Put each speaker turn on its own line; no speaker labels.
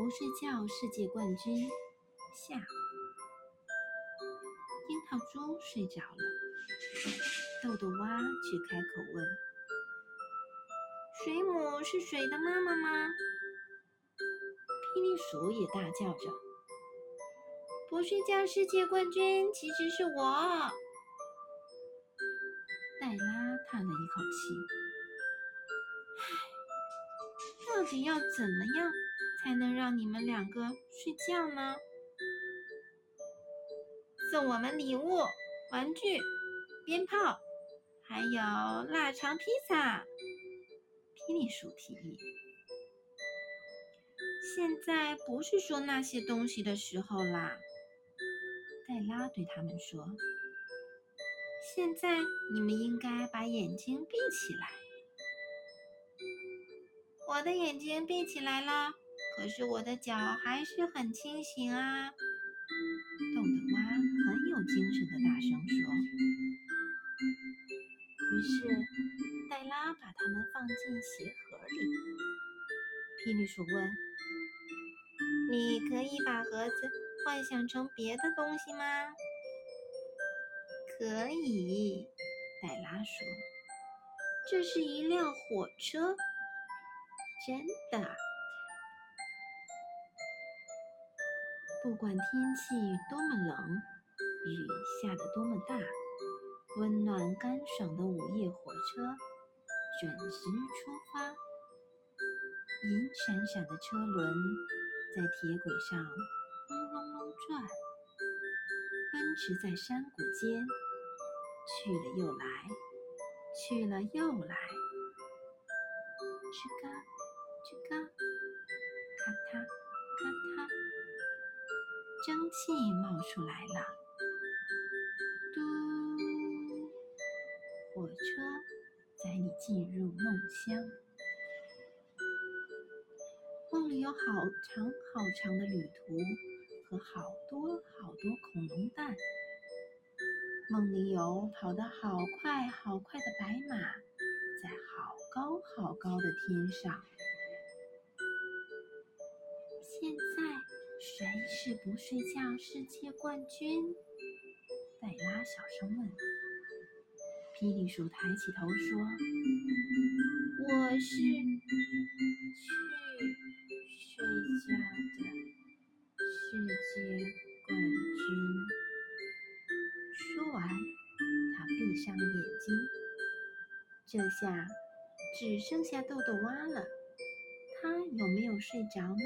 不睡觉世界冠军下，樱桃猪睡着了，豆豆蛙却开口问：“水母是水的妈妈吗？”霹雳鼠也大叫着：“不睡觉世界冠军其实是我！”黛拉叹了一口气：“唉，到底要怎么样？”才能让你们两个睡觉呢？送我们礼物、玩具、鞭炮，还有腊肠披萨。霹雳鼠提议：“现在不是说那些东西的时候啦。”黛拉对他们说：“现在你们应该把眼睛闭起来。”我的眼睛闭起来了。可是我的脚还是很清醒啊！豆豆蛙很有精神的大声说。于是黛拉把它们放进鞋盒里。霹雳鼠问：“你可以把盒子幻想成别的东西吗？”“可以。”黛拉说，“这是一辆火车，真的。”不管天气多么冷，雨下得多么大，温暖干爽的午夜火车准时出发。银闪闪的车轮在铁轨上轰隆隆转，奔驰在山谷间，去了又来，去了又来。吱嘎，吱嘎，咔嗒，咔嗒。蒸汽冒出来了，嘟！火车载你进入梦乡，梦里有好长好长的旅途和好多好多恐龙蛋，梦里有跑得好快好快的白马，在好高好高的天上。谁是不睡觉世界冠军？黛拉小声问。霹雳鼠抬起头说：“我是去睡觉的世界冠军。”说完，他闭上了眼睛。这下只剩下豆豆蛙了。他有没有睡着呢？